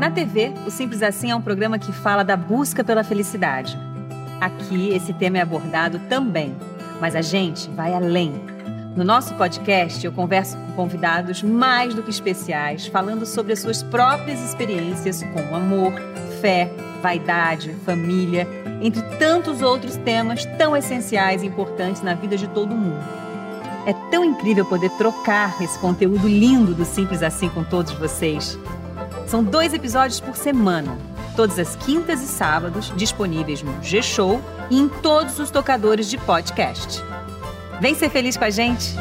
Na TV, o Simples Assim é um programa que fala da busca pela felicidade. Aqui, esse tema é abordado também, mas a gente vai além. No nosso podcast, eu converso com convidados mais do que especiais, falando sobre as suas próprias experiências com amor, fé, vaidade, família, entre tantos outros temas tão essenciais e importantes na vida de todo mundo. É tão incrível poder trocar esse conteúdo lindo do Simples Assim com todos vocês. São dois episódios por semana, todas as quintas e sábados, disponíveis no G-Show e em todos os tocadores de podcast. Vem ser feliz com a gente?